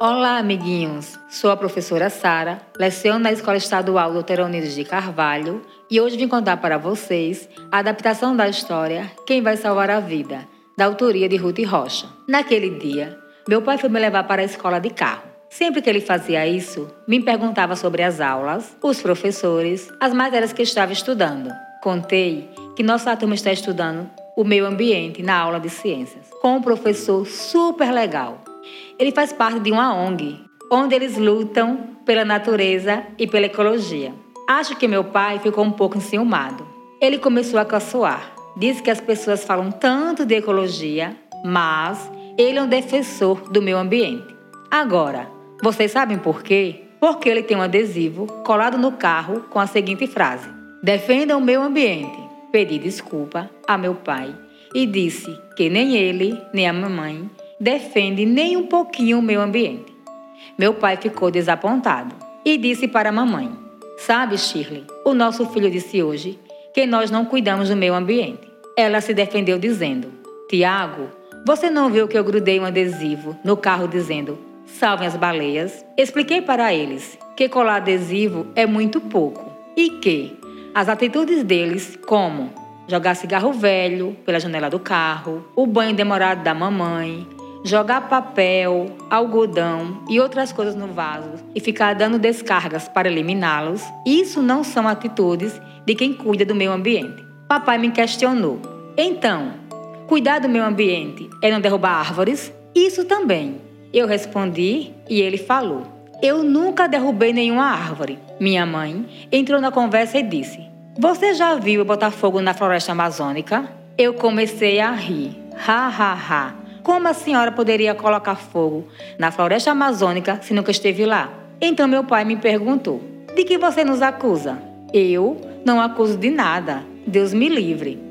Olá, amiguinhos! Sou a professora Sara, leciono na Escola Estadual Doutor Unidos de Carvalho e hoje vim contar para vocês a adaptação da história Quem Vai Salvar a Vida, da autoria de Ruth Rocha. Naquele dia, meu pai foi me levar para a escola de carro. Sempre que ele fazia isso, me perguntava sobre as aulas, os professores, as matérias que estava estudando. Contei que nossa turma está estudando o meio ambiente na aula de ciências, com um professor super legal ele faz parte de uma ONG, onde eles lutam pela natureza e pela ecologia. Acho que meu pai ficou um pouco enciumado. Ele começou a caçoar. Disse que as pessoas falam tanto de ecologia, mas ele é um defensor do meio ambiente. Agora, vocês sabem por quê? Porque ele tem um adesivo colado no carro com a seguinte frase: Defenda o meio ambiente. Pedi desculpa a meu pai e disse que nem ele, nem a mamãe defende nem um pouquinho o meio ambiente. Meu pai ficou desapontado e disse para a mamãe: Sabe, Shirley, o nosso filho disse hoje que nós não cuidamos do meio ambiente. Ela se defendeu dizendo: Tiago, você não viu que eu grudei um adesivo no carro dizendo salvem as baleias? Expliquei para eles que colar adesivo é muito pouco e que as atitudes deles, como jogar cigarro velho pela janela do carro, o banho demorado da mamãe, jogar papel, algodão e outras coisas no vaso e ficar dando descargas para eliminá-los, isso não são atitudes de quem cuida do meio ambiente. Papai me questionou. Então, cuidar do meio ambiente é não derrubar árvores? Isso também. Eu respondi e ele falou. Eu nunca derrubei nenhuma árvore. Minha mãe entrou na conversa e disse: Você já viu eu botar fogo na floresta amazônica? Eu comecei a rir. Ha ha ha. Como a senhora poderia colocar fogo na floresta amazônica se nunca esteve lá? Então meu pai me perguntou: De que você nos acusa? Eu não acuso de nada. Deus me livre.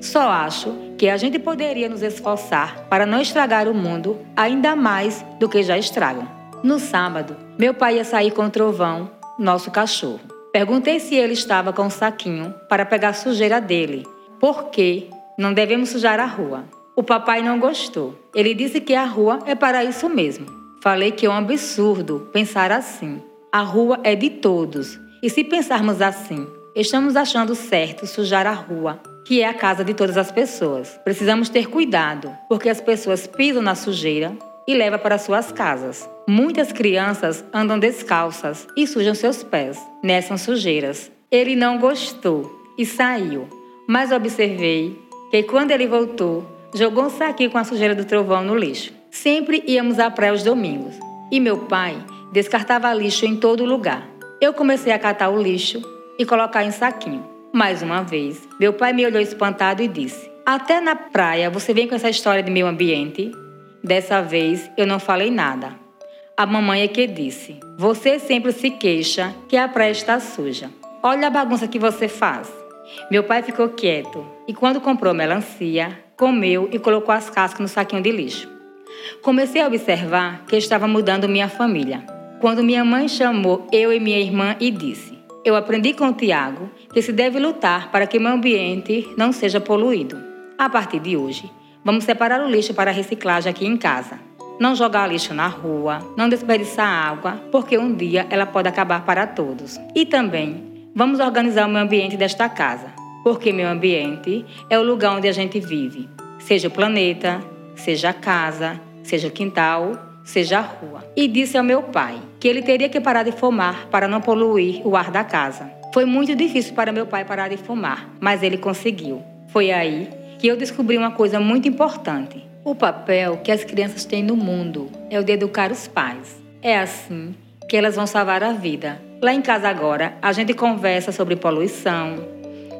Só acho que a gente poderia nos esforçar para não estragar o mundo ainda mais do que já estragam. No sábado, meu pai ia sair com o trovão, nosso cachorro. Perguntei se ele estava com um saquinho para pegar a sujeira dele, porque não devemos sujar a rua. O papai não gostou. Ele disse que a rua é para isso mesmo. Falei que é um absurdo pensar assim. A rua é de todos. E se pensarmos assim, estamos achando certo sujar a rua, que é a casa de todas as pessoas. Precisamos ter cuidado, porque as pessoas pisam na sujeira e levam para suas casas. Muitas crianças andam descalças e sujam seus pés nessas sujeiras. Ele não gostou e saiu, mas observei que quando ele voltou, jogou um saquinho com a sujeira do trovão no lixo. Sempre íamos à praia aos domingos e meu pai descartava lixo em todo lugar. Eu comecei a catar o lixo e colocar em saquinho. Mais uma vez, meu pai me olhou espantado e disse: Até na praia você vem com essa história de meio ambiente? Dessa vez eu não falei nada. A mamãe é que disse: Você sempre se queixa que a praia está suja. Olha a bagunça que você faz. Meu pai ficou quieto e, quando comprou melancia, comeu e colocou as cascas no saquinho de lixo. Comecei a observar que estava mudando minha família. Quando minha mãe chamou eu e minha irmã e disse: Eu aprendi com o Tiago que se deve lutar para que meu ambiente não seja poluído. A partir de hoje, vamos separar o lixo para reciclagem aqui em casa. Não jogar lixo na rua, não desperdiçar água, porque um dia ela pode acabar para todos. E também vamos organizar o meio ambiente desta casa porque meu ambiente é o lugar onde a gente vive, seja o planeta, seja a casa, seja o quintal, seja a rua. E disse ao meu pai que ele teria que parar de fumar para não poluir o ar da casa. Foi muito difícil para meu pai parar de fumar, mas ele conseguiu. Foi aí que eu descobri uma coisa muito importante. O papel que as crianças têm no mundo é o de educar os pais. É assim que elas vão salvar a vida. Lá em casa agora, a gente conversa sobre poluição,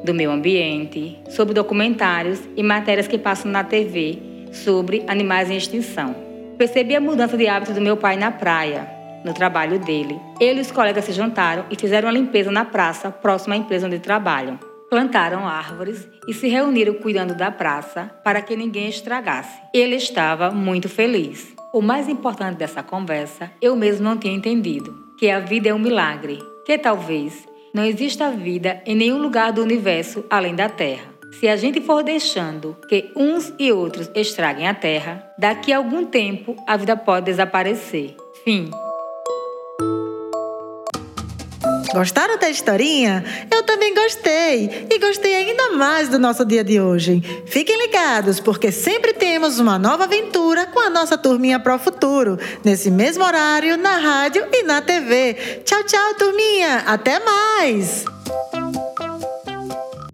do meio ambiente, sobre documentários e matérias que passam na TV sobre animais em extinção. Percebi a mudança de hábito do meu pai na praia, no trabalho dele. Ele e os colegas se juntaram e fizeram uma limpeza na praça próxima à empresa onde trabalham. Plantaram árvores e se reuniram cuidando da praça para que ninguém estragasse. Ele estava muito feliz. O mais importante dessa conversa eu mesmo não tinha entendido: que a vida é um milagre, que talvez não exista vida em nenhum lugar do universo além da Terra. Se a gente for deixando que uns e outros estraguem a Terra, daqui a algum tempo a vida pode desaparecer. Fim. Gostaram da historinha? Eu também gostei. E gostei ainda mais do nosso dia de hoje. Fiquem ligados, porque sempre temos uma nova aventura com a nossa turminha Pro Futuro, nesse mesmo horário, na rádio e na TV. Tchau, tchau, turminha. Até mais!